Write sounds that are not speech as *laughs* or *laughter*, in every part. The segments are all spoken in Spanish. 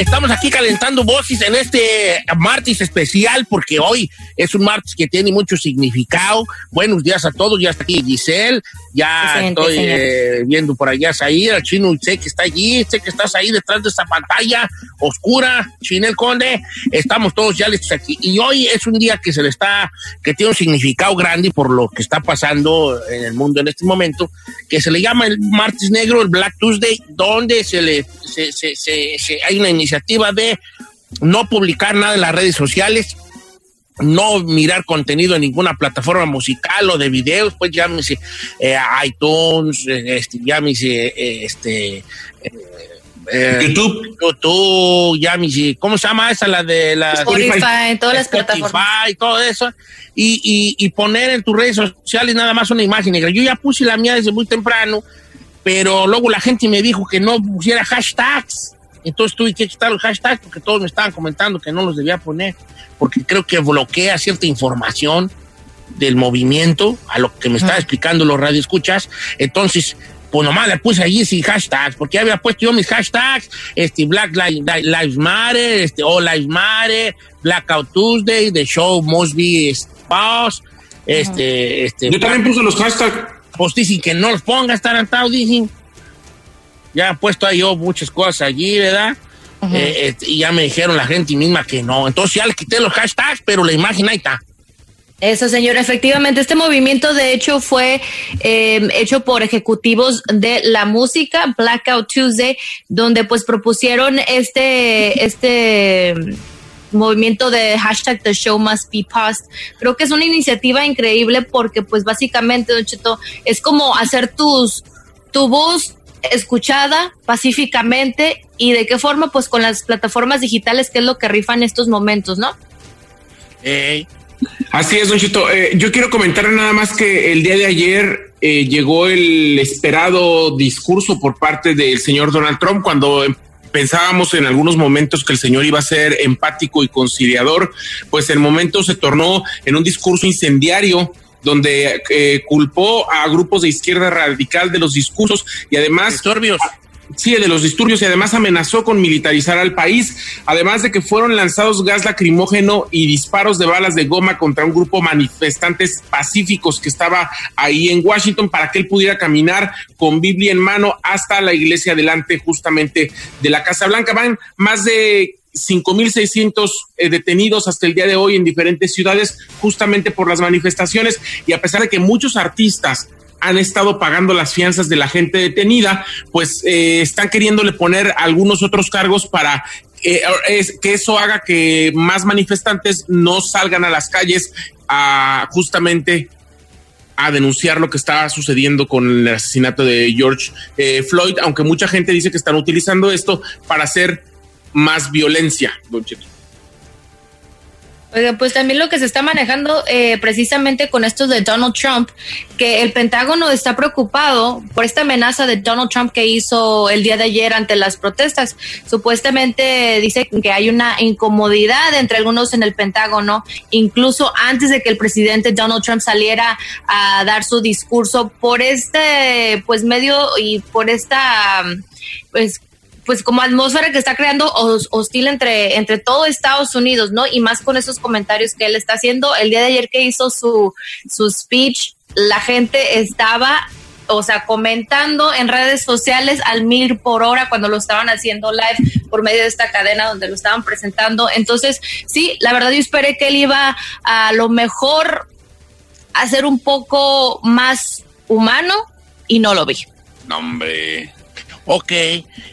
Estamos aquí calentando voces en este martes especial porque hoy es un martes que tiene mucho significado. Buenos días a todos, ya está aquí Giselle, ya estoy eh, viendo por allá Said, el chino sé que está allí, sé que estás ahí detrás de esta pantalla oscura, Chinel Conde, estamos todos ya listos aquí. Y hoy es un día que se le está, que tiene un significado grande por lo que está pasando en el mundo en este momento, que se le llama el martes negro, el Black Tuesday, donde se le, se, se, se hay una iniciativa de no publicar nada en las redes sociales, no mirar contenido en ninguna plataforma musical o de videos, pues llámese eh, iTunes, eh, este, llámese eh, este, YouTube. YouTube, llámese, ¿cómo se llama esa? La de la Spotify, todas las Spotify, plataformas. y todo eso, y, y, y poner en tus redes sociales nada más una imagen negra. Yo ya puse la mía desde muy temprano, pero luego la gente me dijo que no pusiera hashtags. Entonces tuve que quitar los hashtags porque todos me estaban comentando que no los debía poner, porque creo que bloquea cierta información del movimiento a lo que me estaba explicando los radioescuchas. Entonces, pues nomás le puse allí sin hashtags, porque ya había puesto yo mis hashtags, este, Black Li- Li- Lives Matter, este, All Lives Matter, Blackout Tuesday, The Show Must Be Pause, este, este. Yo también puse los hashtags. Pues dicen que no los pongas, tarantado, dicen. Ya he puesto ahí yo muchas cosas allí, ¿verdad? Eh, este, y ya me dijeron la gente misma que no. Entonces ya le quité los hashtags, pero la imagen ahí está. Eso, señor. Efectivamente, este movimiento de hecho fue eh, hecho por ejecutivos de la música, Blackout Tuesday, donde pues propusieron este, este movimiento de hashtag The Show Must Be Paused. Creo que es una iniciativa increíble porque pues básicamente, Don Cheto, es como hacer tus, tu voz escuchada pacíficamente y de qué forma pues con las plataformas digitales que es lo que rifan estos momentos, ¿no? Así es, Don Chito. Eh, yo quiero comentar nada más que el día de ayer eh, llegó el esperado discurso por parte del señor Donald Trump cuando em- pensábamos en algunos momentos que el señor iba a ser empático y conciliador, pues el momento se tornó en un discurso incendiario donde eh, culpó a grupos de izquierda radical de los discursos y además. Sí, de los disturbios y además amenazó con militarizar al país, además de que fueron lanzados gas lacrimógeno y disparos de balas de goma contra un grupo manifestantes pacíficos que estaba ahí en Washington para que él pudiera caminar con Biblia en mano hasta la iglesia delante justamente de la Casa Blanca. Van más de 5.600 eh, detenidos hasta el día de hoy en diferentes ciudades justamente por las manifestaciones y a pesar de que muchos artistas han estado pagando las fianzas de la gente detenida, pues eh, están queriéndole poner algunos otros cargos para eh, es- que eso haga que más manifestantes no salgan a las calles a justamente a denunciar lo que está sucediendo con el asesinato de George eh, Floyd, aunque mucha gente dice que están utilizando esto para hacer más violencia, don. Pues también lo que se está manejando eh, precisamente con esto de Donald Trump, que el Pentágono está preocupado por esta amenaza de Donald Trump que hizo el día de ayer ante las protestas. Supuestamente dice que hay una incomodidad entre algunos en el Pentágono, incluso antes de que el presidente Donald Trump saliera a dar su discurso por este, pues medio y por esta, pues pues como atmósfera que está creando hostil entre, entre todo Estados Unidos, ¿no? Y más con esos comentarios que él está haciendo. El día de ayer que hizo su, su speech, la gente estaba o sea, comentando en redes sociales al mil por hora cuando lo estaban haciendo live por medio de esta cadena donde lo estaban presentando. Entonces, sí, la verdad yo esperé que él iba a lo mejor a ser un poco más humano y no lo vi. No, hombre. Ok.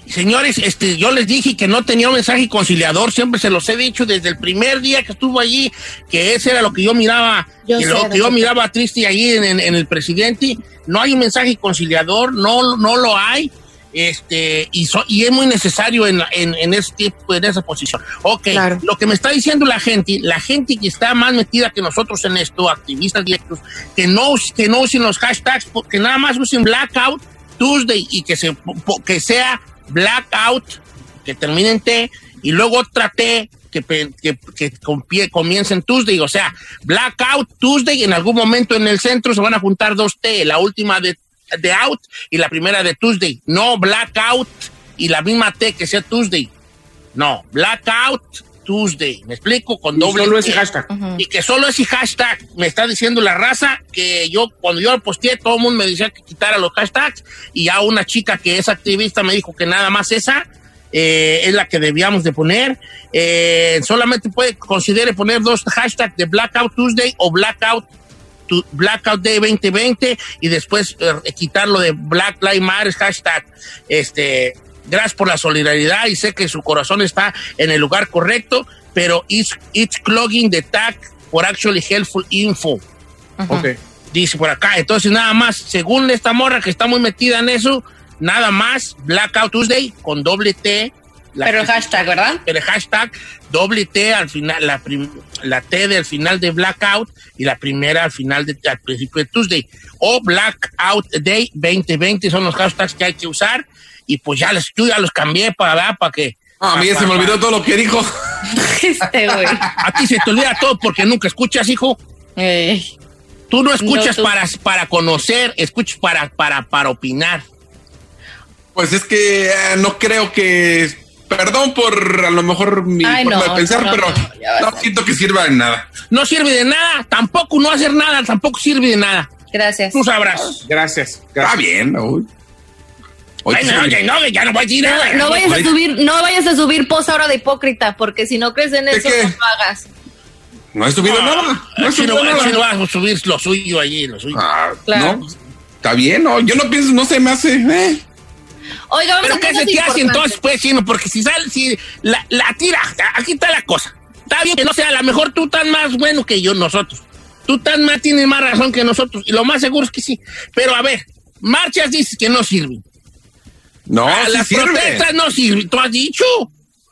Señores, este, yo les dije que no tenía un mensaje conciliador, siempre se los he dicho desde el primer día que estuvo allí, que ese era lo que yo miraba, que lo que yo miraba triste allí en, el presidente. No hay un mensaje conciliador, no, no lo hay. Este, y, y es muy necesario en, en, tipo, en esa posición. Ok, lo que me está diciendo la gente, la gente que está más metida que nosotros en esto, activistas directos, que no, que no usen los hashtags, que nada más usen blackout, Tuesday y que, se, que sea Blackout, que termine en T, y luego otra T que, que, que comience en Tuesday. O sea, Blackout, Tuesday, en algún momento en el centro se van a juntar dos T, la última de, de Out y la primera de Tuesday. No Blackout y la misma T que sea Tuesday. No, Blackout, Tuesday. ¿Me explico? Con doble. Solo ese hashtag. Y que solo ese hashtag me está diciendo la raza que yo, cuando yo lo posteé, todo el mundo me decía que quitara los hashtags. Y ya una chica que es activista me dijo que nada más esa eh, es la que debíamos de poner. Eh, solamente puede, considere poner dos hashtags de Blackout Tuesday o Blackout Blackout Day 2020 y después eh, quitarlo de Black Lives Matter hashtag este Gracias por la solidaridad y sé que su corazón está en el lugar correcto, pero it's, it's clogging the tag for actually helpful info. Dice por acá. Entonces, nada más, según esta morra que está muy metida en eso, nada más Blackout Tuesday con doble T. pero el hashtag, ¿verdad? Pero el hashtag doble T al final, la, la T del final de Blackout y la primera al final de al principio de Tuesday. O Blackout Day 2020 son los hashtags que hay que usar y pues ya, les, yo ya los cambié para, para que... a mí ya se me olvidó todo lo que dijo. *laughs* Este, güey. A ti se te olvida todo porque nunca escuchas, hijo. Tú no escuchas para, para conocer, escuchas para, para, para opinar. Pues es que eh, no creo que... Perdón por a lo mejor mi forma de pensar, pero no siento que sirva de nada. No sirve de nada, tampoco no hacer nada, tampoco sirve de nada. Gracias. Tú sabrás. Gracias. Está bien, ¿no? no, ya no voy a decir nada. No, vayas a subir, no vayas a subir post ahora de hipócrita, porque si no crees en eso, no lo hagas. No he subido nada. No he subido nada. no vas a subir lo suyo allí, lo suyo. Ah, claro. No, está bien, no, yo no pienso, no se me hace. Eh. Oiga, vamos Pero ¿qué se te hace entonces, pues, chino? Porque si sale, si la, la tira, aquí está la cosa. Está bien que no sea, a lo mejor tú estás más bueno que yo, nosotros. Tú estás más, tienes más razón que nosotros. Y lo más seguro es que sí. Pero a ver, marchas dices que no sirven. No, ah, las protestas no sirven. ¿Tú has dicho?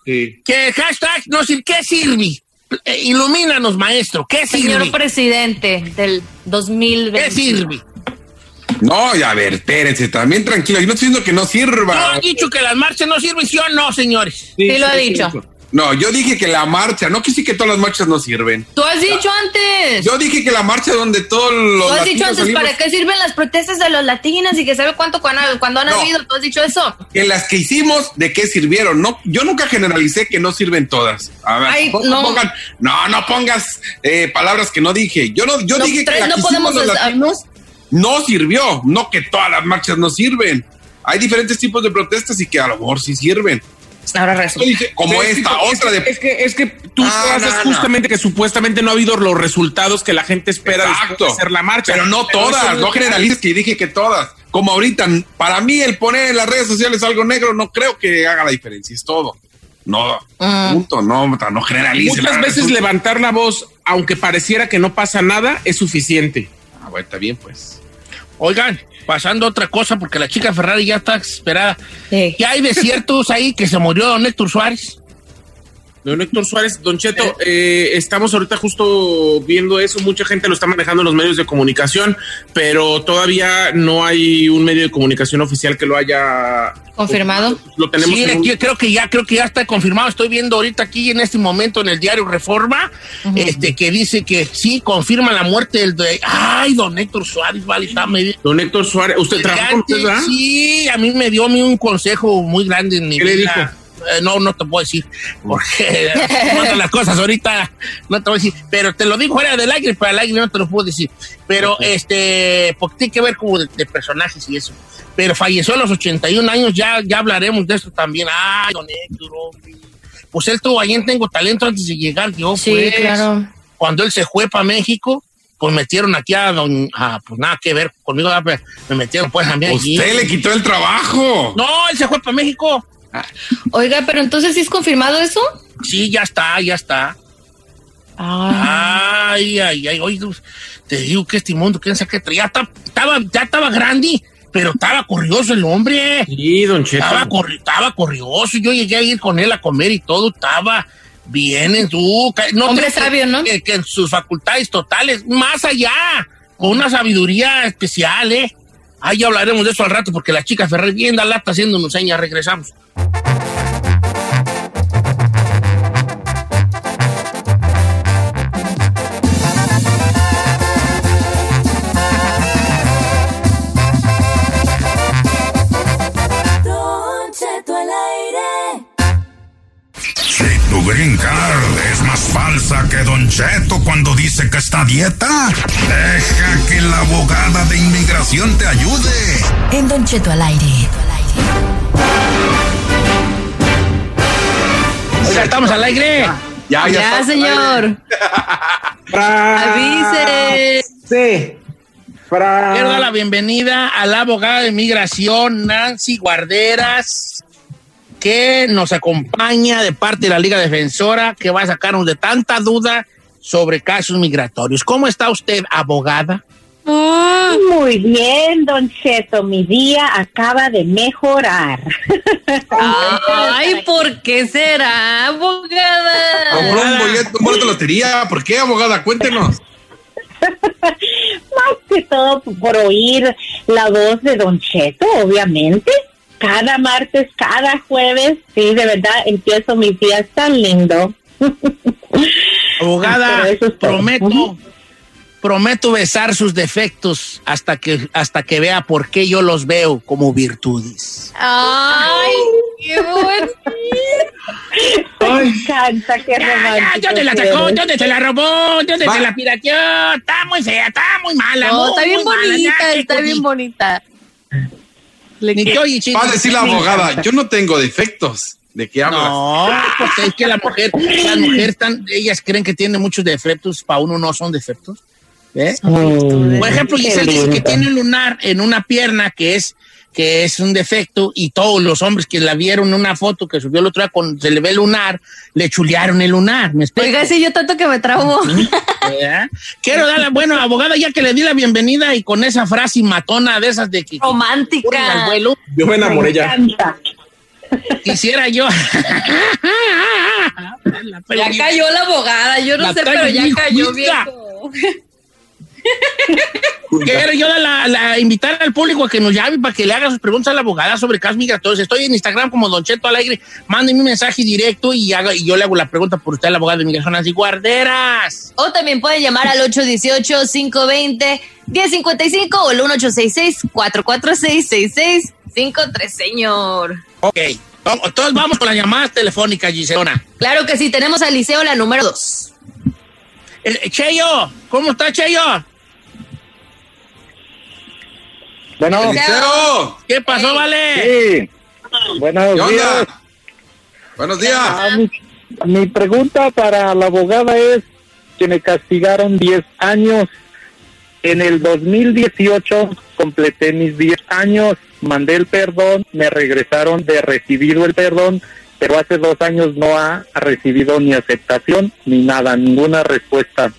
Sí. Que el hashtag no sirve. ¿Qué sirve? Eh, ilumínanos, maestro. ¿Qué sirve? Señor presidente del 2020. ¿Qué sirve? No, ya a ver, espérense, también tranquilo. Yo no estoy diciendo que no sirva. ¿Tú has dicho que las marchas no sirven, sí o no, señores? Sí, lo ha dicho. No, yo dije que la marcha, no que sí que todas las marchas no sirven. Tú has dicho antes. Yo dije que la marcha donde todos los. Tú has dicho antes, ¿para qué sirven las protestas de los latinos y que sabe cuánto cuando, han habido? Tú has dicho eso. En las que hicimos, ¿de qué sirvieron? No, yo nunca generalicé que no sirven todas. A ver, no. Pongan, no, no pongas eh, palabras que no dije. Yo no, yo dije que la no que podemos los latinos no sirvió, no que todas las marchas no sirven. Hay diferentes tipos de protestas y que a lo mejor sí sirven. Ahora resulta. Como esta, otra de. Es que, es que tú ah, haces justamente que supuestamente no ha habido los resultados que la gente espera Exacto. de hacer la marcha. Pero no todas, no generalices que dije que todas. Como ahorita, para mí el poner en las redes sociales algo negro no creo que haga la diferencia, es todo. No, ah. punto, no, no generalices. Muchas veces levantar la voz, aunque pareciera que no pasa nada, es suficiente. Ah, bueno, está bien, pues. Oigan, pasando otra cosa, porque la chica Ferrari ya está esperada. ¿Qué hay desiertos ahí que se murió don Héctor Suárez? Don Héctor Suárez, Don Cheto, eh, estamos ahorita justo viendo eso, mucha gente lo está manejando en los medios de comunicación, pero todavía no hay un medio de comunicación oficial que lo haya confirmado. Lo tenemos. Sí, creo que ya creo que ya está confirmado. Estoy viendo ahorita aquí en este momento en el diario Reforma, este que dice que sí confirma la muerte del de, ay, don Héctor Suárez, vale, está medio. Don Héctor Suárez, usted trabaja con usted, ¿verdad? Sí, a mí me dio a mí un consejo muy grande en mi ¿Qué vida. le dijo? Eh, no, no te puedo decir, porque *laughs* no las cosas ahorita, no te voy a decir, pero te lo digo fuera del aire, para el aire no te lo puedo decir, pero este, porque tiene que ver como de, de personajes y eso, pero falleció a los 81 años, ya, ya hablaremos de esto también, ay, don Héctor, pues él tuvo ahí en Tengo Talento antes de llegar, yo, Sí, pues, claro. cuando él se fue para México, pues metieron aquí a don, ah, pues nada que ver conmigo, me metieron pues a mí allí. Usted le quitó el trabajo. No, él se fue para México. Oiga, pero entonces sí es confirmado eso? Sí, ya está, ya está. Ah, Ay, ay, ay, oye, te digo que este mundo, quién sabe qué ya, ta- estaba, ya estaba grande, pero estaba corrioso el hombre. Sí, Don Cheto. Estaba, corri- estaba corrioso, yo llegué a ir con él a comer y todo, estaba bien en su... No Hombre sabio, ¿no? Que, que en sus facultades totales, más allá, con una sabiduría especial, ¿eh? Ahí hablaremos de eso al rato, porque la chica Ferrer bien da lata haciéndonos señas, regresamos. Green card es más falsa que Don Cheto cuando dice que está a dieta, deja que la abogada de inmigración te ayude. En Don Cheto al aire. Oiga, estamos al aire. Ya, ya, está. señor. Avise. Sí. Quiero dar la bienvenida a la abogada de migración, Nancy Guarderas, que nos acompaña de parte de la Liga Defensora, que va a sacarnos de tanta duda sobre casos migratorios. ¿Cómo está usted, abogada? Muy bien, Don Cheto, mi día acaba de mejorar. *laughs* Ay, ¿por qué será, abogada? Compró un boleto, un boleto de lotería. ¿Por qué, abogada? Cuéntenos. *laughs* Más que todo por oír la voz de Don Cheto, obviamente. Cada martes, cada jueves, sí, de verdad, empiezo mis días tan lindo. *laughs* Abogada, es prometo, prometo besar sus defectos hasta que, hasta que vea por qué yo los veo como virtudes. Ay, qué *laughs* bonito. Me encanta, qué Ya, ya, romántico. ¿dónde la sacó? ¿Dónde se la robó? ¿Dónde Va. se la pirateó? Está muy fea, está muy mala. No, muy, está bien muy mala, ya, bonita, está bien bonita. Ni que oye, chico. Va a decir la abogada, yo no tengo defectos. ¿De qué hablas? No, pues es que la mujer, las mujeres están, ellas creen que tienen muchos defectos, para uno no son defectos. Mm, Por ejemplo, Giselle dice que tiene un lunar en una pierna que es que es un defecto y todos los hombres que la vieron en una foto que subió el otro día con se le ve el lunar, le chulearon el lunar, ¿me explico? Oiga, sí, yo tanto que me trabo. ¿Verdad? Quiero darle, bueno, abogada, ya que le di la bienvenida y con esa frase matona de esas de que Romántica. vuelo, Yo me Me enamoré ya. quisiera yo. *laughs* Ya cayó la abogada, yo no La sé, pero ya cayó justa. *laughs* Quiero yo la, la- invitar al público a que nos llame para que le haga sus preguntas a la abogada sobre casos migratorios. Estoy en Instagram como Don Cheto Alegre. Mándenme un mensaje directo y, haga, y yo le hago la pregunta por usted la abogada de migración. Así, guarderas. O también pueden llamar al 818-520-1055 o el 1866-446-6653, señor. Ok. Entonces vamos con las llamadas telefónicas, Giselona. Claro que sí, tenemos a Liceo la número 2. El- eh, Cheyo, ¿cómo está Cheyo? Bueno, Eliseo, ¿Qué pasó, Hey. vale? sí. Buenos ¿qué días. onda? Buenos días. Ah, mi, mi pregunta para la abogada es que me castigaron 10 años. En el 2018 completé mis 10 años, mandé el perdón, me regresaron de recibido el perdón, pero hace dos años no ha recibido ni aceptación ni nada, ninguna respuesta.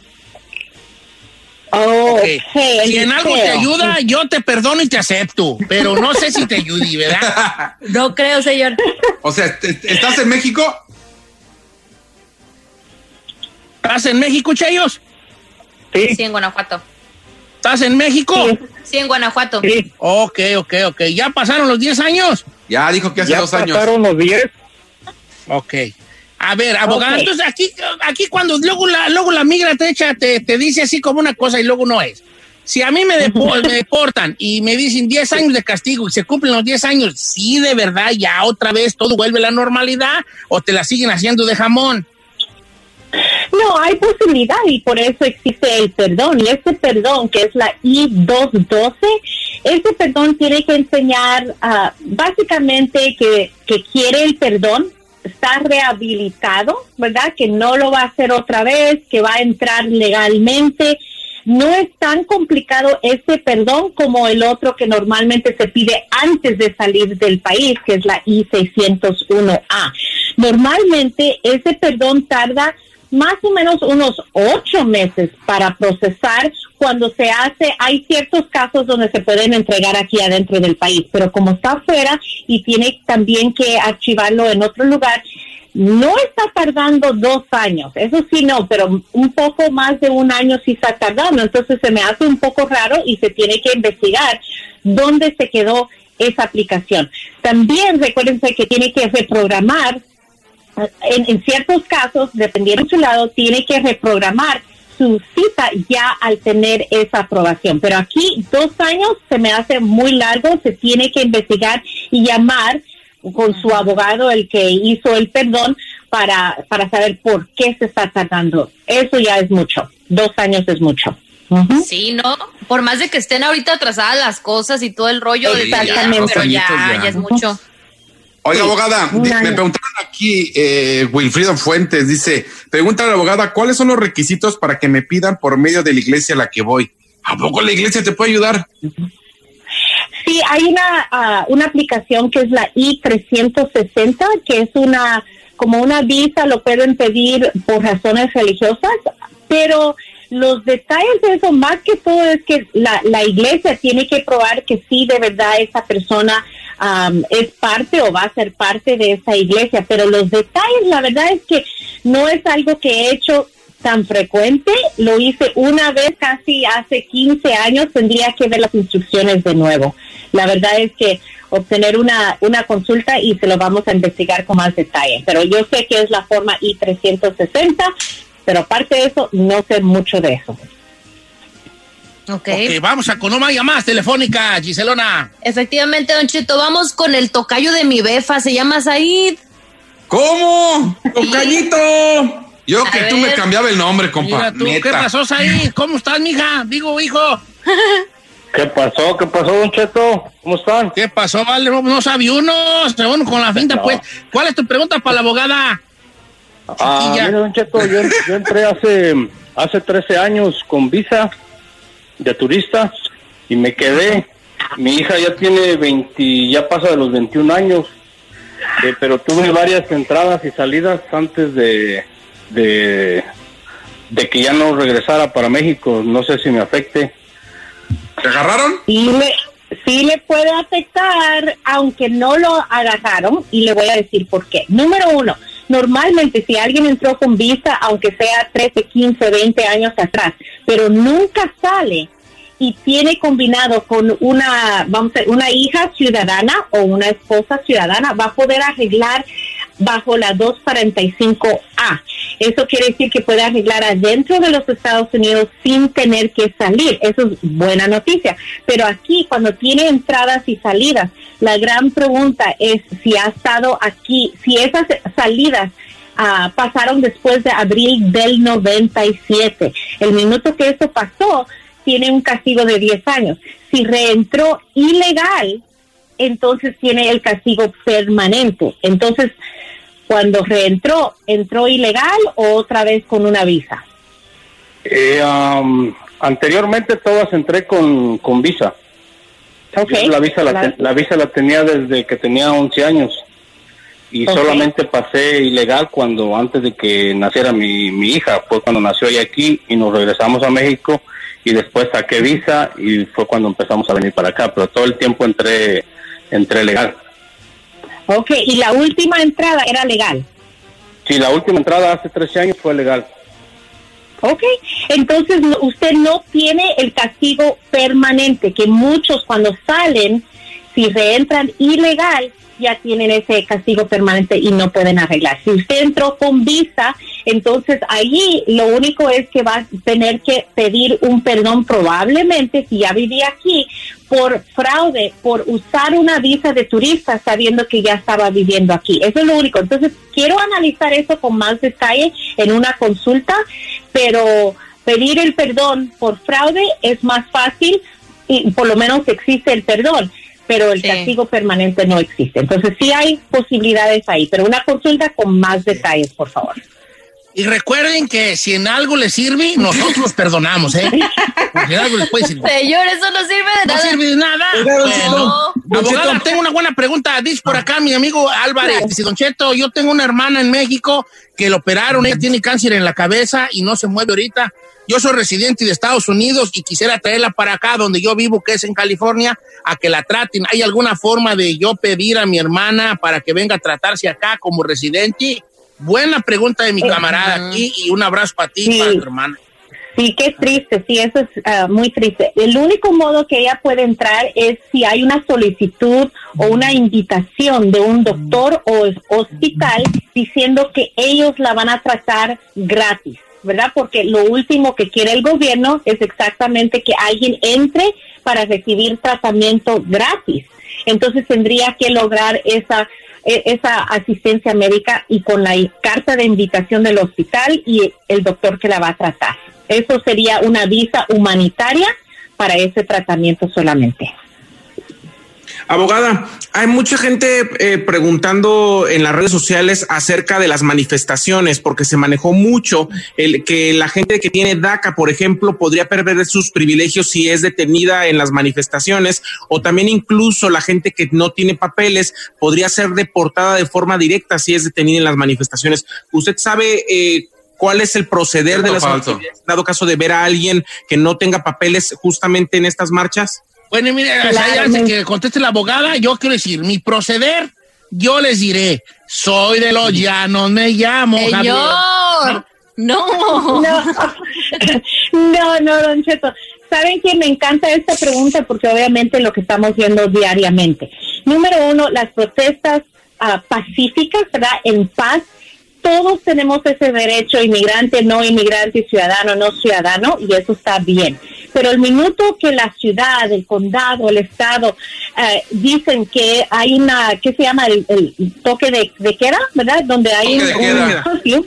Oh, Si en algo te ayuda, yo te perdono y te acepto, pero no sé si te ayude, ¿verdad? *laughs* No creo, señor. O sea, ¿est- ¿estás en México? ¿Estás en México, Chayos? Sí. en Guanajuato. ¿Estás en México? Sí, en Guanajuato. Sí. Ok, ok, ok. ¿Ya pasaron los 10 años? Ya dijo que hace Ya dos años. pasaron los 10. Ok. A ver, abogado, entonces aquí, aquí cuando luego la, luego la migra te echa, te, te dice así como una cosa y luego no es. Si a mí me, depo- me deportan y me dicen 10 años de castigo y se cumplen los 10 años, ¿sí de verdad ya otra vez todo vuelve a la normalidad o te la siguen haciendo de jamón? No, hay posibilidad y por eso existe el perdón. Y este perdón, que es la I-212, este perdón tiene que enseñar ah, básicamente que, que quiere el perdón, está rehabilitado, ¿verdad? Que no lo va a hacer otra vez, que va a entrar legalmente. No es tan complicado este perdón como el otro que normalmente se pide antes de salir del país, que es la I-601A. Normalmente ese perdón tarda más o menos unos ocho meses para procesar cuando se hace, hay ciertos casos donde se pueden entregar aquí adentro del país, pero como está afuera y tiene también que archivarlo en otro lugar, no está tardando dos años, eso sí no, pero un poco más de un año sí está tardando, entonces se me hace un poco raro y se tiene que investigar dónde se quedó esa aplicación. También recuérdense que tiene que reprogramar en, en ciertos casos, dependiendo de su lado, tiene que reprogramar su cita ya al tener esa aprobación. Pero aquí dos años se me hace muy largo, se tiene que investigar y llamar con su abogado, el que hizo el perdón, para, para saber por qué se está tardando. Eso ya es mucho. Dos años es mucho. Sí, ¿no? Por más de que estén ahorita atrasadas las cosas y todo el rollo, de Exactamente. pero ya, ya. ya es mucho. Oiga, abogada, me preguntaron aquí, eh, Wilfrido Fuentes dice, pregunta a la abogada, ¿cuáles son los requisitos para que me pidan por medio de la iglesia a la que voy? ¿A poco la iglesia te puede ayudar? Sí, hay una, ah, una aplicación que es la I-360, que es una, como una visa, lo pueden pedir por razones religiosas, pero los detalles de eso, más que todo, es que la, la iglesia tiene que probar que sí, de verdad, esa persona am, es parte o va a ser parte de esa iglesia, pero los detalles, la verdad es que no es algo que he hecho tan frecuente, lo hice una vez casi hace 15 años, tendría que ver las instrucciones de nuevo. La verdad es que obtener una, una consulta y se lo vamos a investigar con más detalle, pero yo sé que es la forma I-360, pero aparte de eso, no sé mucho de eso. Ok. Ok, vamos a con una llamada telefónica, Giselona. Efectivamente, Don Cheto, vamos con el tocayo de mi befa, se llama Said. ¿Cómo? *laughs* ¡Tocayito! Yo A que tú me ver. cambiaba el nombre, compa. Mira tú, ¿qué pasó ahí? ¿Cómo estás, mija? Digo, hijo. ¿Qué pasó? ¿Qué pasó, Don Cheto? ¿Cómo están? ¿Qué pasó, vale? No, sabía uno. Se uno con la finta, No. pues. ¿Cuál es tu pregunta para la abogada? Ah, mire, Don Cheto, yo, yo entré hace, hace 13 años con visa de turista y me quedé. Mi hija ya tiene 20, ya pasa de los 21 años, eh, pero tuve varias entradas y salidas antes de, de, de que ya no regresara para México. No sé si me afecte. ¿Te agarraron? Sí le, sí le puede afectar, aunque no lo agarraron, y le voy a decir por qué. Número uno, normalmente si alguien entró con visa, aunque sea 13, 15, 20 años atrás, pero nunca sale y tiene combinado con una, vamos a una hija ciudadana o una esposa ciudadana, va a poder arreglar bajo la 245A. Eso quiere decir que puede arreglar adentro de los Estados Unidos sin tener que salir. Eso es buena noticia. Pero aquí, cuando tiene entradas y salidas, la gran pregunta es si ha estado aquí, si esas salidas ah, pasaron después de abril del 97. El minuto que eso pasó, tiene un castigo de 10 años. Si reentró ilegal, entonces tiene el castigo permanente. Entonces, cuando reentró, ¿entró ilegal o otra vez con una visa? Eh, am, anteriormente todas entré con, con visa. La visa la, La- te- la visa la tenía desde que tenía 11 años y solamente pasé ilegal cuando antes de que naciera mi, mi hija, fue cuando nació ella aquí y nos regresamos a México y después saqué visa y fue cuando empezamos a venir para acá, pero todo el tiempo entré, entré legal. Ok, y la última entrada era legal. Sí, la última entrada hace 13 años fue legal. Ok, entonces usted no tiene el castigo permanente, que muchos cuando salen, si reentran ilegal, ya tienen ese castigo permanente y no pueden arreglar. Si usted entró con visa, entonces allí lo único es que va a tener que pedir un perdón probablemente, si ya vivía aquí, por fraude, por usar una visa de turista sabiendo que ya estaba viviendo aquí. Eso es lo único. Entonces, quiero analizar eso con más detalle en una consulta, pero pedir el perdón por fraude es más fácil y por lo menos existe el perdón, pero el castigo permanente no existe. Entonces, sí hay posibilidades ahí, pero una consulta con más detalles, por favor. Y recuerden que si en algo les sirve, nosotros los perdonamos, ¿eh? Porque en algo les puede servir. Señor, eso no sirve de No nada. sirve de nada. Bueno, don abogada, tengo una buena pregunta. Dice por acá mi amigo Álvarez. Dice, Don Cheto, yo tengo una hermana en México que lo operaron. Ella tiene cáncer en la cabeza y no se mueve ahorita. Yo soy residente de Estados Unidos y quisiera traerla para acá, donde yo vivo, que es en California, a que la traten. ¿Hay alguna forma de yo pedir a mi hermana para que venga a tratarse acá como residente? Buena pregunta de mi camarada aquí y un abrazo para ti y Sí. para tu hermana. Sí, qué triste, sí, eso es ah, muy triste. El único modo que ella puede entrar es si hay una solicitud o una invitación de un doctor o hospital diciendo que ellos la van a tratar gratis, ¿verdad? Porque lo último que quiere el gobierno es exactamente que alguien entre para recibir tratamiento gratis. Entonces tendría que lograr esa e- esa asistencia médica y con la carta de invitación del hospital y el doctor que la va a tratar. Eso sería una visa humanitaria para ese tratamiento solamente. Abogada, hay mucha gente eh, preguntando en las redes sociales acerca de las manifestaciones, porque se manejó mucho el que la gente que tiene DACA, por ejemplo, podría perder sus privilegios si es detenida en las manifestaciones, o también incluso la gente que no tiene papeles podría ser deportada de forma directa si es detenida en las manifestaciones. ¿Usted sabe eh, cuál es el proceder de las autoridades dado caso de ver a alguien que no tenga papeles justamente en estas marchas? Bueno, mire, o sea, Claro, antes me- que conteste la abogada, yo quiero decir, mi proceder, yo les diré, soy de los llanos, me llamo Javier. Señor, no. No, no, no, don Cheto. ¿Saben que me encanta esta pregunta? Porque obviamente lo que estamos viendo diariamente. Número uno, las protestas ah, pacíficas, ¿verdad? En paz. Todos tenemos ese derecho, inmigrante, no inmigrante, ciudadano, no ciudadano, y eso está bien. Pero el minuto que la ciudad, el condado, el estado eh, dicen que hay una, ¿qué se llama? El, el toque de, de queda, ¿verdad? Donde hay un- un.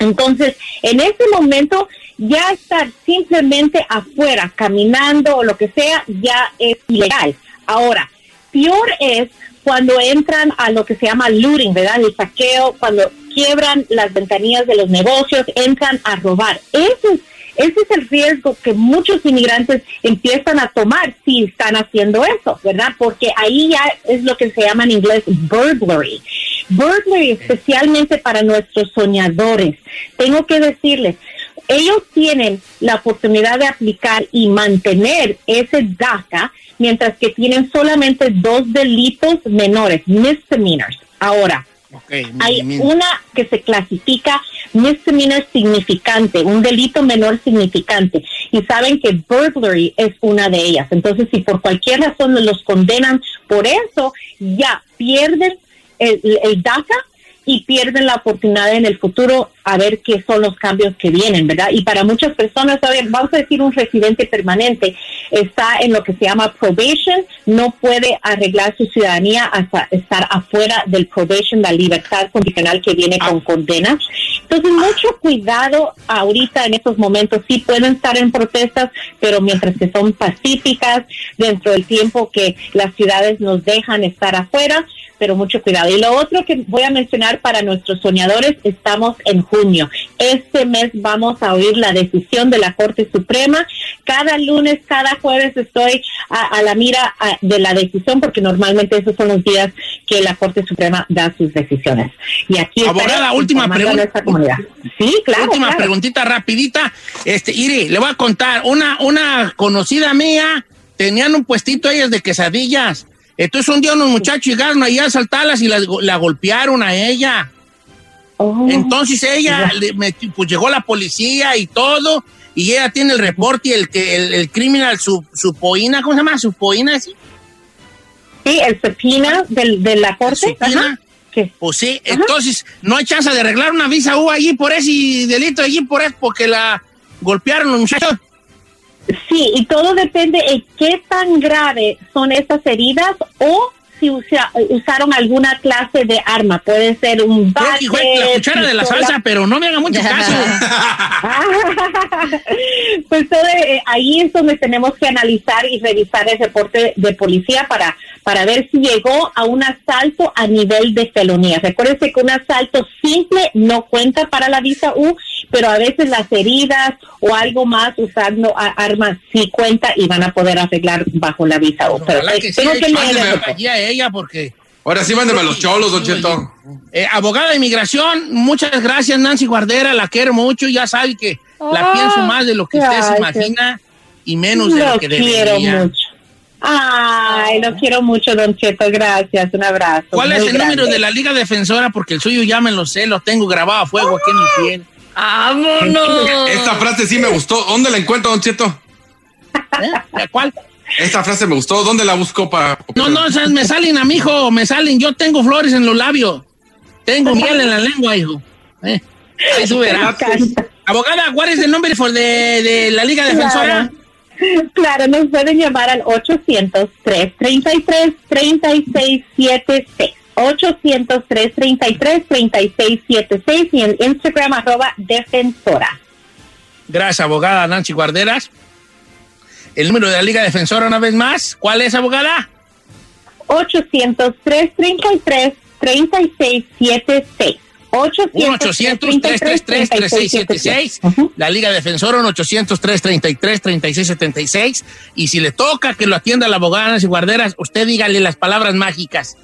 Entonces, en ese momento, ya estar simplemente afuera, caminando o lo que sea, ya es ilegal. Ahora, peor es cuando entran a lo que se llama looting, ¿verdad? El saqueo, cuando quiebran las ventanillas de los negocios, entran a robar. Ese es, ese es el riesgo que muchos inmigrantes empiezan a tomar si están haciendo eso, ¿verdad? Porque ahí ya es lo que se llama en inglés burglary. Burglary especialmente para nuestros soñadores. Tengo que decirles, ellos tienen la oportunidad de aplicar y mantener ese DACA mientras que tienen solamente dos delitos menores, misdemeanors. Ahora, Hay una que se clasifica misdemeanor significante, un delito menor significante. Y saben que burglary es una de ellas. Entonces, si por cualquier razón los condenan por eso, ya pierden el, el DACA y pierden la oportunidad en el futuro a ver qué son los cambios que vienen, ¿verdad? Y para muchas personas, a ver, vamos a decir un residente permanente, está en lo que se llama probation, no puede arreglar su ciudadanía hasta estar afuera del probation, la libertad condicional que viene con condena. Entonces, mucho cuidado ahorita en estos momentos. Sí pueden estar en protestas, pero mientras que son pacíficas, dentro del tiempo que las ciudades nos dejan estar afuera, pero mucho cuidado. Y lo otro que voy a mencionar para nuestros soñadores, estamos en junio. Este mes vamos a oír la decisión de la Corte Suprema. Cada lunes, cada jueves estoy a, a la mira a- de la decisión, porque normalmente esos son los días que la Corte Suprema da sus decisiones. Y aquí Abogada, última informando a pregunta. Sí, claro. Última claro. preguntita rapidita. Este, Iri, le voy a contar. Una, una conocida mía tenían un puestito ellas de quesadillas. Entonces un día unos muchachos llegaron ahí a asaltarlas y la, la golpearon a ella. Oh. Entonces ella, le- me- pues llegó la policía y todo, y ella tiene el reporte y el que el, el criminal, su, su poina, ¿cómo se llama? Su poina, ¿sí? Sí, el subpoena del, de la corte. Ajá. ¿Qué? Pues sí, entonces no hay chance de arreglar una visa U allí por ese delito, allí por eso, porque la golpearon los muchachos. Sí, y todo depende de qué tan grave son estas heridas o si usa- usaron alguna clase de arma. Puede ser un bate, fue la cuchara de la pistola. salsa, pero no me haga mucho caso. *laughs* *laughs* pues todo, eh, ahí es donde tenemos que analizar y revisar el reporte de policía para, para ver si llegó a un asalto a nivel de felonía. Recuérdense que un asalto simple no cuenta para la visa U, pero a veces las heridas o algo más usando a- armas sí cuenta y van a poder arreglar bajo la visa U. Pero Ojalá eh, que sí, tengo que leer allí a ella porque... Ahora sí, mándeme a los cholos, Don Cheto. Eh, abogada de inmigración, muchas gracias Nancy Guardera, la quiero mucho, ya sabe que la pienso más de lo que usted se imagina y menos de Lo lo que quiero debería. mucho. Ay, lo quiero mucho, Don Cheto. Gracias. Un abrazo. ¿Cuál es el número de la Liga Defensora? Porque el suyo ya me lo sé, lo tengo grabado a fuego aquí en mi piel. ¡Vámonos! *laughs* Esta frase sí me gustó. ¿Dónde la encuentro, Don Cheto? ¿Eh? ¿Cuál? Esta frase me gustó. ¿Dónde la busco para...? No, no, o sea, me salen a mi hijo, me salen. Yo tengo flores en los labios. Tengo miel en la lengua, hijo. Eh, ahí tú verás. Abogada, ¿cuál es el nombre for de, de la Liga Defensora? Claro. Claro, nos pueden llamar al 800-333-3676. 800-333-3676 y en Instagram arroba defensora. Gracias, abogada Nancy Guarderas. El número de la Liga Defensora una vez más. ¿Cuál es, abogada? 800-333-3676. 1-800-333-3676. La Liga Defensora, 1-800-333-3676. Y si le toca que lo atienda la abogada Nancy Guarderas, usted dígale las palabras mágicas.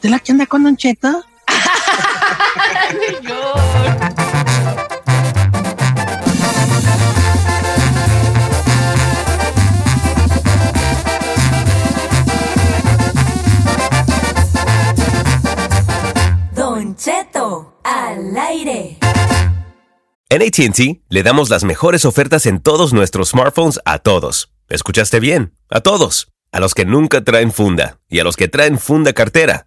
¿Usted la que anda con Don Cheto? Don Cheto, al aire. En ATT le damos las mejores ofertas en todos nuestros smartphones a todos. ¿Escuchaste bien? A todos. A los que nunca traen funda y a los que traen funda cartera.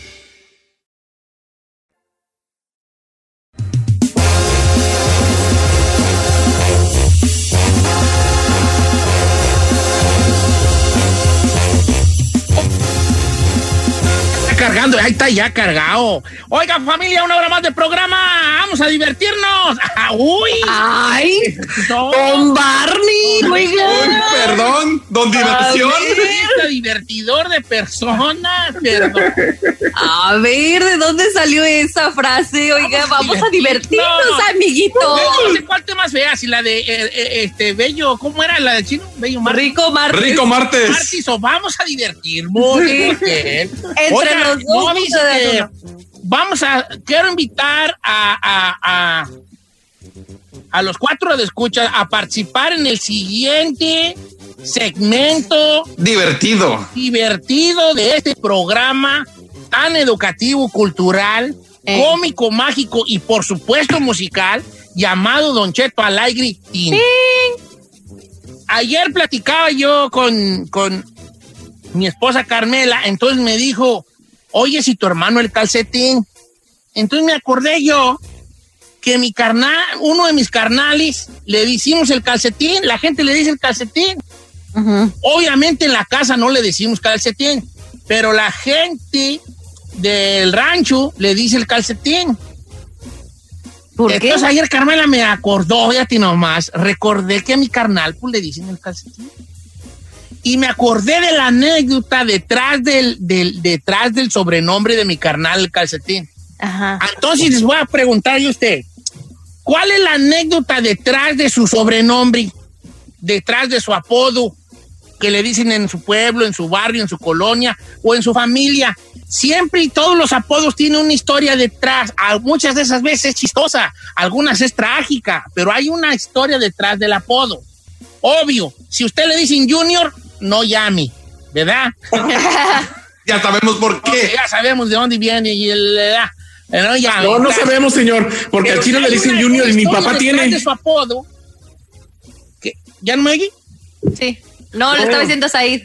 Ya cargado. Oiga, familia, una hora más de programa. Vamos a divertirnos. *laughs* ¡Uy! ¡Ay! Don Barney, oiga. Uy, perdón, don diversión. Este divertidor de personas, perdón. A ver, ¿de dónde salió esa frase? Oiga, vamos, a divertirnos, amiguito. No sé cuál tema fea, si la de eh, eh, este Bello, ¿cómo era la de chino? Bello Martes. Rico Martes. Rico Martes. Martis, o vamos a divertirnos. *laughs* Entre Oiga, los dos. no, vamos a vamos quiero invitar a, a, a, a los cuatro de escucha a participar en el siguiente segmento Divertido. divertido de este programa tan educativo, cultural, Eh. cómico, mágico y por supuesto musical llamado Don Cheto Alegre Teen. Ayer platicaba yo con, con mi esposa Carmela, entonces me dijo, oye, si tu hermano el calcetín. Entonces me acordé yo que mi carnal, uno de mis carnales, le decimos el calcetín, la gente le dice el calcetín. Obviamente en la casa no le decimos calcetín, pero la gente del rancho le dice el calcetín. ¿Por qué? Entonces ayer Carmela me acordó, ya nomás, recordé que a mi carnal pues le dicen el calcetín. Y me acordé de la anécdota detrás del, del, detrás del sobrenombre de mi carnal, calcetín. Ajá. Entonces les voy a preguntar a usted, ¿cuál es la anécdota detrás de su sobrenombre, detrás de su apodo que le dicen en su pueblo, en su barrio, en su colonia o en su familia? Siempre y todos los apodos tienen una historia detrás, muchas de esas veces es chistosa, algunas es trágica, pero hay una historia detrás del apodo. Obvio, si usted le dicen Junior, no llame, ¿verdad? *laughs* Ya sabemos por qué. Ya sabemos de dónde viene y el, edad. No, llame. No, no sabemos, señor, porque Pero al chino si le dicen Junior y mi papá tiene. de su apodo. ¿Qué? ¿Ya no me oye? Sí. No, le estaba diciendo Said.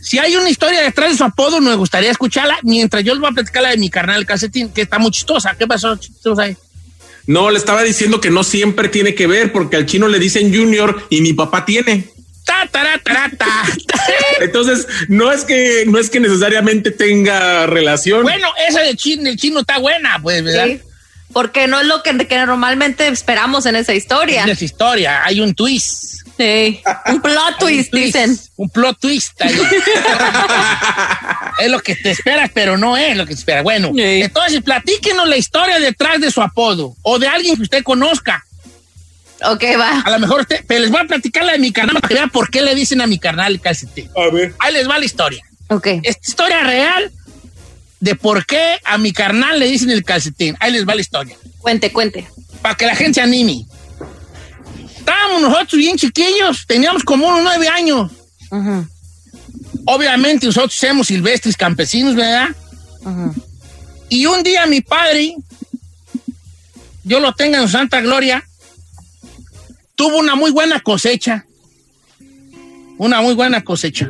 Si hay una historia detrás de su apodo, me gustaría escucharla mientras yo les voy a platicar la de mi carnal calcetín, que está muy chistosa. ¿Qué pasó, chistosa? ahí? No, le estaba diciendo que no siempre tiene que ver, porque al chino le dicen Junior y mi papá tiene. Ta, ta. *laughs* Entonces, no es que, no es que necesariamente tenga relación. Bueno, esa de chino, el chino está buena, pues, ¿verdad? Sí. Porque no es lo que, que normalmente esperamos en esa historia. En esa historia hay un twist. Sí. Un *laughs* plot Hay un twist, dicen. Un plot twist ahí. *laughs* es lo que te esperas, pero no es lo que te esperas. Bueno, Sí. entonces platíquenos la historia detrás de su apodo o de alguien que usted conozca. Ok, va. A lo mejor usted, pero les voy a platicar la de mi carnal para que vean por qué le dicen a mi carnal el calcetín. A ver. Ahí les va la historia. Ok. Esta historia real de por qué a mi carnal le dicen el calcetín. Ahí les va la historia. Cuente, cuente. Para que la gente se anime. Estábamos nosotros bien chiquillos, teníamos como unos nueve años. Obviamente nosotros somos silvestres campesinos, ¿verdad? Y un día mi padre, yo lo tenga en su santa gloria, tuvo una muy buena cosecha. Una muy buena cosecha.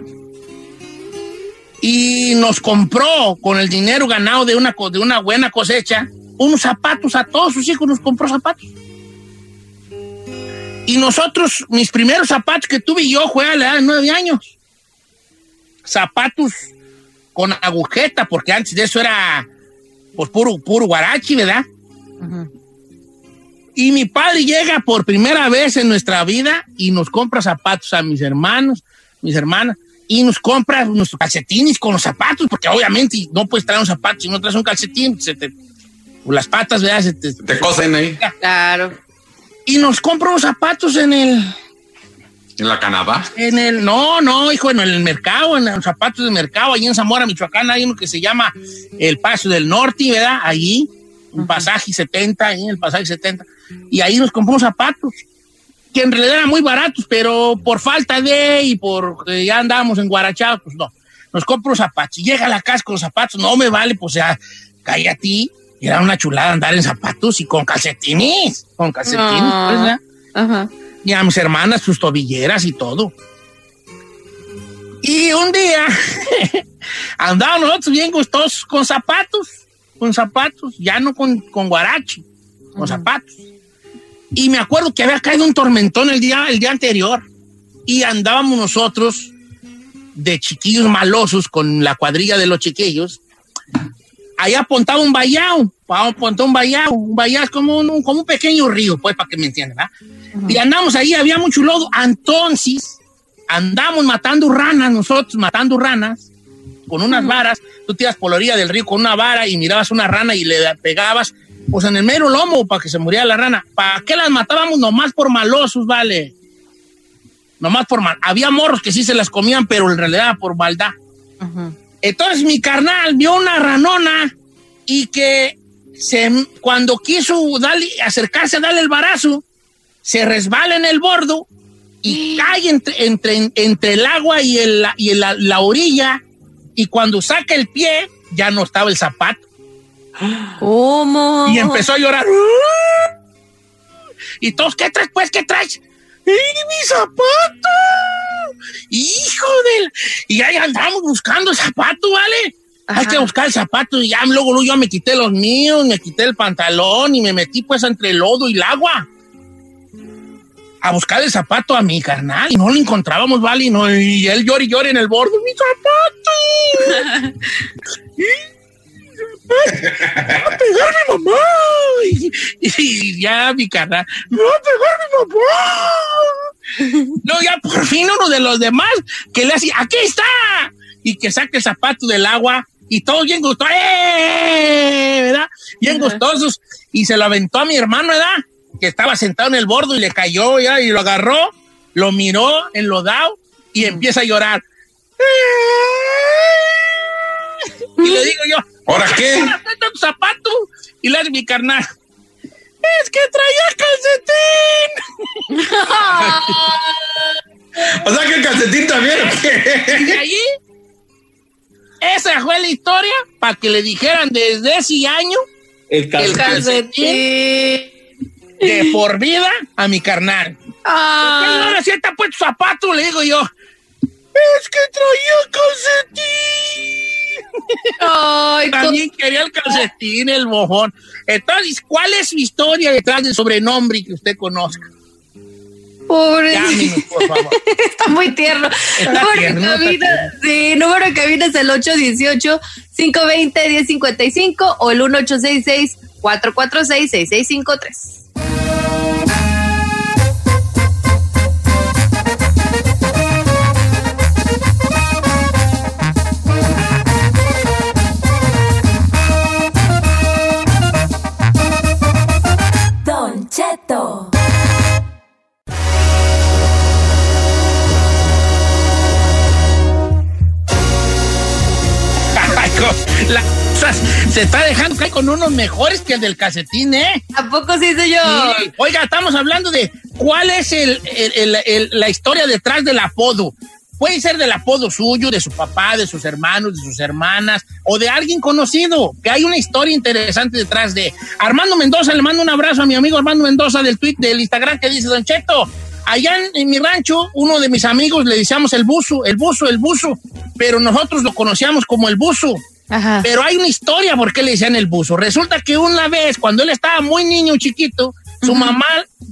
Y nos compró con el dinero ganado de una, de una buena cosecha unos zapatos a todos sus hijos, nos compró zapatos. Y nosotros, mis primeros zapatos que tuve yo fue a la edad de nueve años. Zapatos con agujeta, porque antes de eso era pues puro, puro guarachi, ¿verdad? Y mi padre llega por primera vez en nuestra vida y nos compra zapatos a mis hermanos, mis hermanas, y nos compra nuestros calcetines con los zapatos, porque obviamente no puedes traer un zapato si no traes un calcetín, se te, pues, las patas, ¿verdad? Se te, Te cosen ahí. Claro. y nos compra unos zapatos en el, En la Canadá. en el, no, no, hijo, en el mercado, en los zapatos del mercado, allí en Zamora, Michoacán, hay uno que se llama el Paso del Norte, ¿verdad? Allí, un pasaje 70, ahí en el pasaje 70. Y ahí nos compramos zapatos, que en realidad eran muy baratos, pero por falta de y por que ya andábamos en Guarachado, pues no. Nos compro zapatos. Llega a la casa con los zapatos, no me vale, pues ya, cae a ti. Y era una chulada andar en zapatos y con calcetines, con calcetines, Ah. pues. Ajá. y a mis hermanas sus tobilleras y todo. Y un día *laughs* andábamos nosotros bien gustosos con zapatos, con zapatos, ya no con, con guarachi, con zapatos. Y me acuerdo que había caído un tormentón el día, el día anterior. Y andábamos nosotros de chiquillos malosos con la cuadrilla de los chiquillos. Ahí apuntaba un vallado, apuntaba un vallado, un vallado es como un, como un pequeño río, pues, para que me entiendan. Y andamos ahí, había mucho lodo, entonces andamos matando ranas, nosotros matando ranas, con unas varas, tú tiras por la orilla del río con una vara y mirabas una rana y le pegabas, pues en el mero lomo para que se muriera la rana. ¿Para qué las matábamos? Nomás por malosos, vale. Nomás por mal. Había morros que sí se las comían, pero en realidad por maldad. Entonces mi carnal vio una ranona y que se, cuando quiso darle, acercarse a darle el barazo, se resbala en el bordo y *gasps* cae entre, entre, entre el agua y, el, y el- la orilla. Y cuando saca el pie, ya no estaba el zapato. ¿Cómo? Y empezó a llorar. Y todos, ¿qué traes, pues? ¿Qué traes? ¡Y mi zapato! ¡Hijo del! Y ahí andamos buscando el zapato, ¿vale? Hay que buscar el zapato y ya luego, luego yo me quité los míos, me quité el pantalón y me metí pues entre el lodo y el agua. A buscar el zapato a mi carnal y no lo encontrábamos, ¿vale? Y, no, y él llora y llora en el borde. ¡Mi zapato! *laughs* ¡Me va a pegar mi mamá! Y, y ya mi carnal, ¡me va a pegar mi mamá! Luego ya por fin uno de los demás que le hace, ¡aquí está! Y que saque el zapato del agua y todos bien gustosos, ¡eh! ¿verdad? Bien gustosos. Y se lo aventó a mi hermano, ¿verdad? Que estaba sentado en el bordo y le cayó ya y lo agarró, lo miró enlodado y empieza a llorar. *laughs* Y le digo yo, ¿Ahora qué? ¿Dónde está tu zapato? Y le hace mi carnal. Es que traía calcetín. *laughs* O sea que el calcetín también. Y de allí, esa fue la historia para que le dijeran desde ese año El el calcetín de por vida a mi carnal. Ah. ¿Por qué no le sienta pues tu zapato? Le digo yo. Es que traía calcetín. Ay, También quería el calcetín, el mojón. Entonces, ¿cuál es su historia detrás del sobrenombre que usted conozca? Pobre. Llámenos, por favor. *laughs* Está muy tierno. Está número, tierno, cabina, sí, número de cabina es el 818-520-1055 o el 1866-446-6653. Se está dejando caer con unos mejores que el del calcetín, ¿eh? ¿A poco sí soy yo? Sí. Oiga, estamos hablando de cuál es el, el- el- el- la historia detrás del apodo. Puede ser del apodo suyo, de su papá, de sus hermanos, de sus hermanas o de alguien conocido, que hay una historia interesante detrás de. Armando Mendoza, le mando un abrazo a mi amigo Armando Mendoza del tweet del Instagram que dice, Don Cheto, allá en, en mi rancho, uno de mis amigos le decíamos el buzo, el buzo, el buzo, pero nosotros lo conocíamos como el buzo. Pero hay una historia por qué le decían el buzo. Resulta que una vez, cuando él estaba muy niño, chiquito, su mamá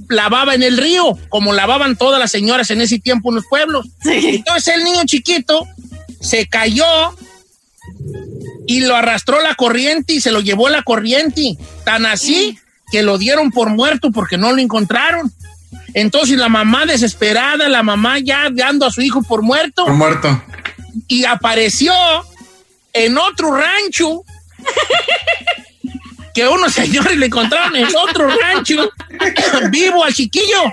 lavaba en el río, como lavaban todas las señoras en ese tiempo en los pueblos. Entonces el niño chiquito se cayó y lo arrastró la corriente y se lo llevó la corriente. Tan así que lo dieron por muerto porque no lo encontraron. Entonces la mamá desesperada, la mamá ya dando a su hijo por muerto Por muerto. y apareció en otro rancho que unos señores le encontraron en otro rancho vivo al chiquillo.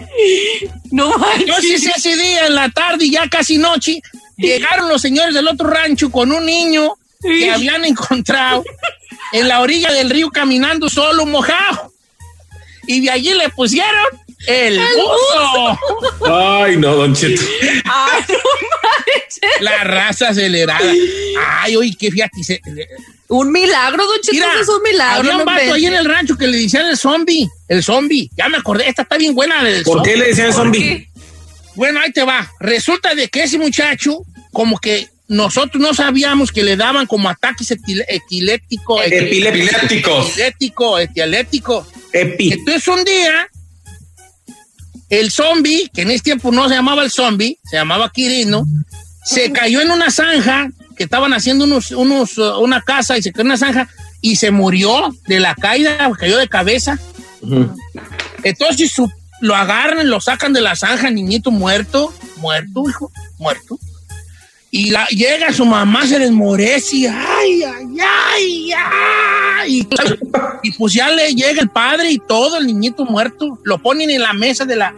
No Entonces ese día en la tarde, ya casi noche, llegaron los señores del otro rancho con un niño que habían encontrado en la orilla del río caminando solo mojado. Y de allí le pusieron el buzo. Ay, no, Don Cheto. Ay, no manches. La raza acelerada. Ay, oye, qué fíjate. se- Un milagro, Don Cheto, Mira, es un milagro. había un no vato inventes. ahí en el rancho que le decían el zombie. El zombie. Ya me acordé. Esta está bien buena. del ¿Por qué le decían ¿Por zombie? Bueno, ahí te va. Resulta de que ese muchacho, como que nosotros no sabíamos que le daban como ataques epiléticos. Epilépticos. Epilético, etialético. Epi. Entonces un día, el zombie, que en ese tiempo no se llamaba el zombie, se llamaba Quirino, se cayó en una zanja que estaban haciendo unos, unos, uh, una casa y se cayó en una zanja y se murió de la caída, cayó de cabeza. Entonces su- lo agarran, lo sacan de la zanja, niñito muerto, muerto, hijo, muerto. Y la, llega su mamá, se desmorece y ay, ay, ay, ay. Y, y pues ya le llega el padre y todo, el niñito muerto, lo ponen en la mesa de la,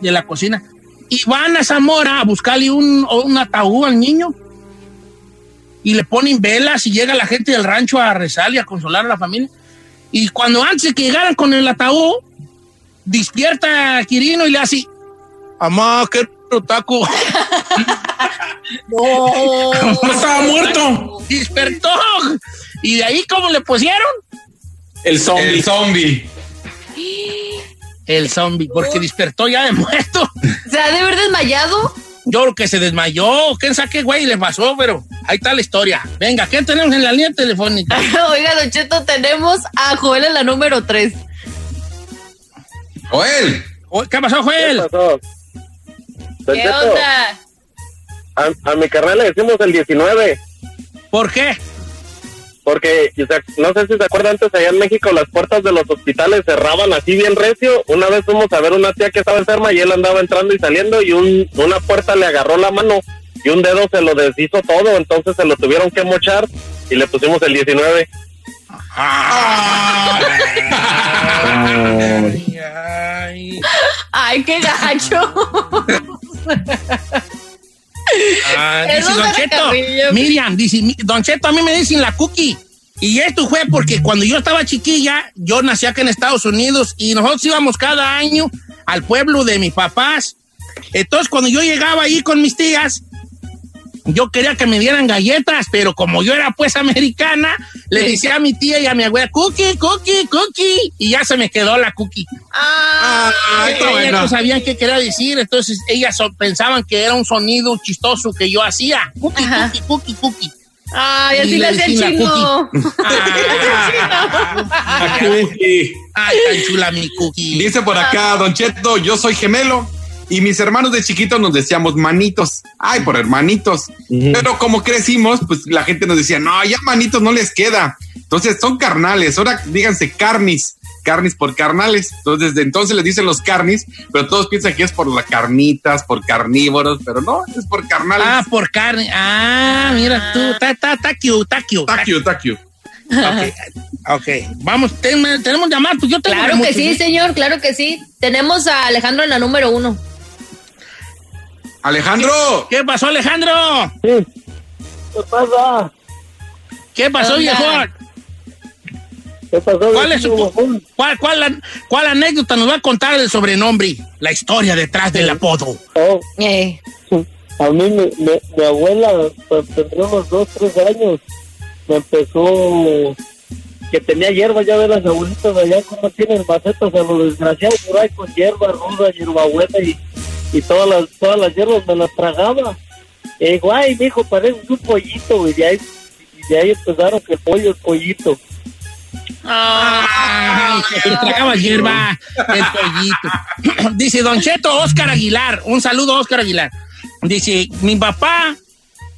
de la cocina. Y van a Zamora a buscarle un, un ataúd al niño. Y le ponen velas y llega la gente del rancho a rezar y a consolar a la familia. Y cuando antes de que llegaran con el ataúd, despierta a Quirino y le hace, mamá, qué taco. *laughs* *laughs* No estaba muerto. Despertó. Y de ahí, ¿cómo le pusieron? El zombie. El zombie. El zombie, porque despertó ya de *laughs* muerto. ¿Se ha de haber desmayado? Yo creo que se desmayó. ¿Quién sabe qué güey le pasó? Pero ahí está la historia. Venga, ¿qué tenemos en la línea telefónica? *laughs* Oiga, Don Cheto, tenemos a Joel en la número 3. Joel. ¿Qué pasó, Joel? ¿Qué pasó? Don ¿Qué Cheto, onda? A, a mi carnal le decimos el 19, ¿Por qué? Porque o sea, no sé si se acuerdan antes allá en México las puertas de los hospitales cerraban así bien recio. Una vez fuimos a ver una tía que estaba enferma y él andaba entrando y saliendo y un, una puerta le agarró la mano y un dedo se lo deshizo todo, entonces se lo tuvieron que mochar y le pusimos el 19. Ay, ay, Ay, qué gacho. *laughs* Ah, dice Don Cheto. Miriam, dice, Don Cheto, a mí me dicen la cookie. Y esto fue porque cuando yo estaba chiquilla, yo nací acá en Estados Unidos y nosotros íbamos cada año al pueblo de mis papás. Entonces, cuando yo llegaba ahí con mis tías, yo quería que me dieran galletas, pero como yo era pues americana, le decía a mi tía y a mi abuela, cookie, cookie, cookie, y ya se me quedó la cookie. Ah, Ay, Ellas no sabían qué quería decir, entonces ellas so- pensaban que era un sonido chistoso que yo hacía. Cookie, Ajá. cookie, cookie, cookie. Ay, Y así le hacía el chino. La cookie. *laughs* Ay, tan chula mi cookie. Dice por acá, Don Cheto, yo soy gemelo. Y mis hermanos de chiquitos nos decíamos manitos. Ay, por hermanitos. Pero como crecimos, pues la gente nos decía, no, ya manitos no les queda. Entonces son carnales. Ahora díganse carnis. Carnis por carnales. Entonces, desde entonces les dicen los carnis, pero todos piensan que es por las carnitas, por carnívoros, pero no, es por carnales. Ah, por carne. Ah, mira tú. Está, está, está cute, está cute. Está cute, está cute. Ok, *laughs* ok. Vamos, ten- tenemos llamar. Pues yo tengo Claro que muchos, sí, señor, claro que sí. Tenemos a Alejandro en la número uno. Alejandro, ¿Qué pasó, Alejandro? ¿Qué pasa? ¿Qué pasó, viejo? ¿Qué pasó? ¿Cuál es su, viejo? cuál, cuál, cuál anécdota nos va a contar del sobrenombre? La historia detrás del apodo. Oh, Eh, a mí mi, mi- mi abuela, pues tendría unos dos, tres años, me empezó que tenía hierba, ya de las abuelitas allá, como tienen macetas a lo desgraciado por ahí con hierba ruda, hierba buena y, y todas las todas las hierbas me las tragaba. Y digo, ay, mijo, pareces un pollito, y de ahí, de ahí empezaron que el pollo, el pollito. Te tragaba hierba el pollito. *clears throat* Dice Don Cheto Oscar Aguilar. Un saludo, Oscar Aguilar. Dice, mi papá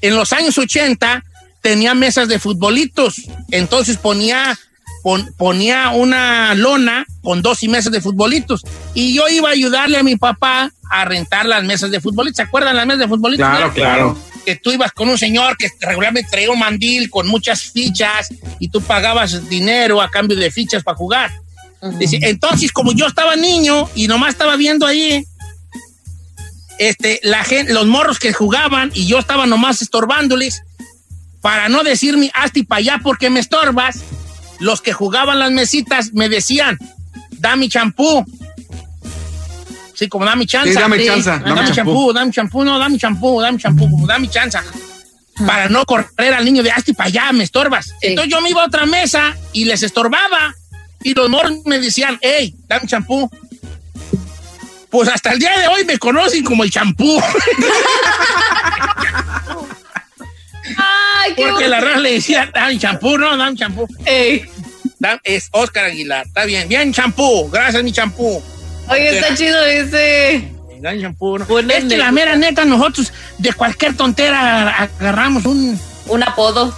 en los años 80 tenía mesas de futbolitos. Entonces ponía, pon- ponía una lona con dos y mesas de futbolitos. Y yo iba a ayudarle a mi papá a rentar las mesas de futbolitos. ¿Se acuerdan las mesas de futbolitos? Claro, claro. que tú ibas con un señor que regularmente traía un mandil con muchas fichas y tú pagabas dinero a cambio de fichas para jugar. Dice, entonces, como yo estaba niño y nomás estaba viendo ahí, este, la gente, los morros que jugaban y yo estaba nomás estorbándoles, para no decirme, hazte para allá porque me estorbas, los que jugaban las mesitas me decían, dame champú. Sí, como dame chanza. Sí, dame Sí. chanza, Dame, dame champú, dame champú, no, dame champú, dame champú, como dame chanza. Para no correr al niño de hazte para allá, me estorbas. Entonces yo me iba a otra mesa y les estorbaba. Y los morros me decían, hey, dame champú. Pues hasta el día de hoy me conocen como el champú. *laughs* Ay, qué Porque la raza le decía, dame champú, no, dame champú. Es Oscar Aguilar, está bien. Bien, champú, gracias, mi champú. Oye, está chido ese. Dame champú, ¿no? Es que la mera neta, nosotros de cualquier tontera agarramos un, Un apodo.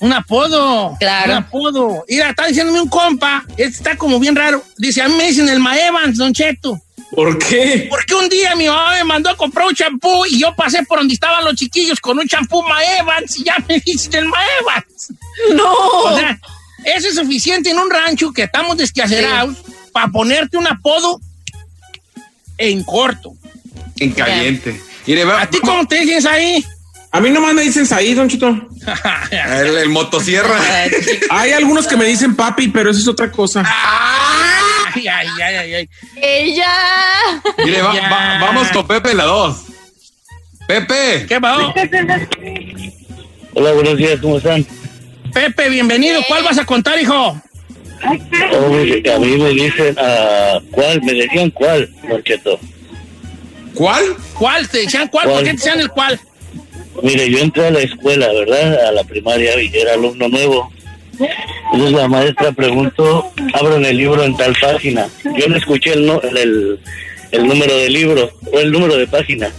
Un apodo. Claro. Un apodo. Mira, está diciéndome un compa, este está como bien raro. Dice, a mí me dicen el Maevans, Don Cheto. ¿Por qué? Porque un día mi mamá me mandó a comprar un champú y yo pasé por donde estaban los chiquillos con un champú Maevans y ya me *laughs* dicen el Maevans. No. O sea, eso es suficiente en un rancho que estamos desquacerados para ponerte un apodo en corto. En caliente. Mire, va- ¿A ti cómo te dicen ahí? A mí nomás me dicen ahí, Don Chito. *laughs* el, el motosierra. *laughs* Hay algunos que me dicen papi, pero eso es otra cosa. Ay, ay, ay, ay, ay. Ella. Mire, va- Ya. va- vamos con Pepe la 2. Pepe. ¿Qué va? Hola, buenos días, ¿cómo están? Pepe, bienvenido. ¿Cuál vas a contar, hijo? Oh, a mí me dicen, ah, ¿cuál? Me decían cuál, Don Cheto. ¿Cuál? ¿Cuál? ¿Te decían cuál? ¿Por ¿Cuál? qué te decían el cuál? Mire, yo entré a la escuela, ¿verdad? A la primaria y era alumno nuevo. Entonces la maestra preguntó, abran el libro en tal página. Yo le escuché el, no- el, el número de libro, o el número de página.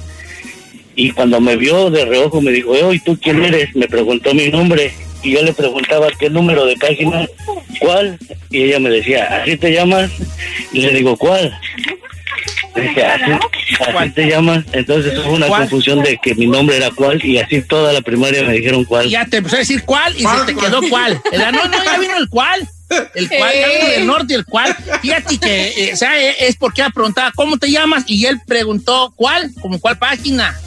Y cuando me vio de reojo me dijo, "Eh, ¿y tú quién eres? Me preguntó mi nombre. Y yo le preguntaba, ¿qué número de página? ¿Cuál? Y ella me decía, ¿así te llamas? Y le digo, ¿cuál? Dije, *laughs* ¿así, así te llamas? Entonces hubo una ¿Cuál? confusión de que mi nombre era cuál y así toda la primaria me dijeron cuál. Ya te empezó a decir cuál y se te quedó cuál. ¿Verdad? No, no, ya vino el cuál. El cuál, ya vino del norte el cuál. Fíjate que, eh, o sea, eh, es porque ella preguntaba, ¿cómo te llamas? Y él preguntó, ¿cuál? ¿Como cuál página?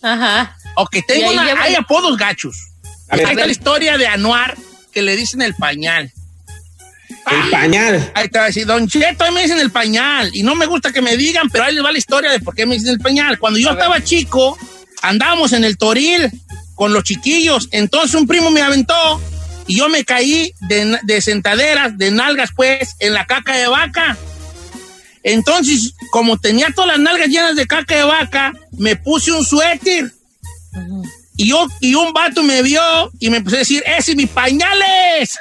Ajá. Ok, Y tengo ahí una, hay apodos gachos. Ahí está la historia de Anuar, que le dicen el pañal. El pañal. Ahí te va a decir, Don Cheto, ahí me dicen el pañal. Y no me gusta que me digan, pero ahí les va la historia de por qué me dicen el pañal. Cuando yo estaba chico, andábamos en el toril con los chiquillos. Entonces un primo me aventó y yo me caí de, de sentaderas, de nalgas, pues, en la caca de vaca. Entonces, como tenía todas las nalgas llenas de caca de vaca, me puse un suéter. Y, yo, y un vato me vio y me empezó a decir, ¡ese mi pañales!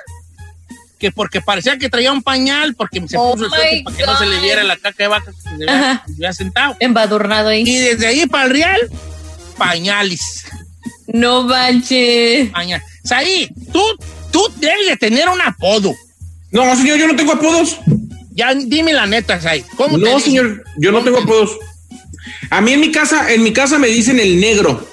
Que porque parecía que traía un pañal, porque se Oh puso el suéter para que no se le viera la caca de vaca que se había, se sentado. Embadurnado ahí. Y desde ahí para el real, pañales. No manches. Pañal. Saí, tú, tú debes de tener un apodo. No, señor, yo no tengo apodos. Ya dime la neta, Saí. ¿Cómo te No, señor, yo no tengo apodos. A mí en mi casa, en mi casa me dicen el negro.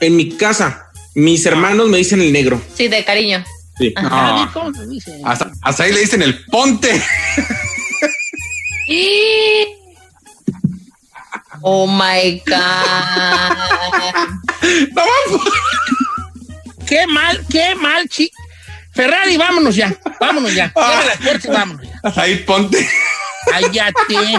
En mi casa, mis hermanos me dicen el negro. Sí, de cariño. Sí. Ah. Hasta, hasta ahí le dicen el ponte. *laughs* Oh my God. *laughs* No, vamos. Qué mal, qué mal, chi. Ferrari, vámonos ya. Vámonos ya. Y vámonos ya. Hasta ahí ponte. Cállate.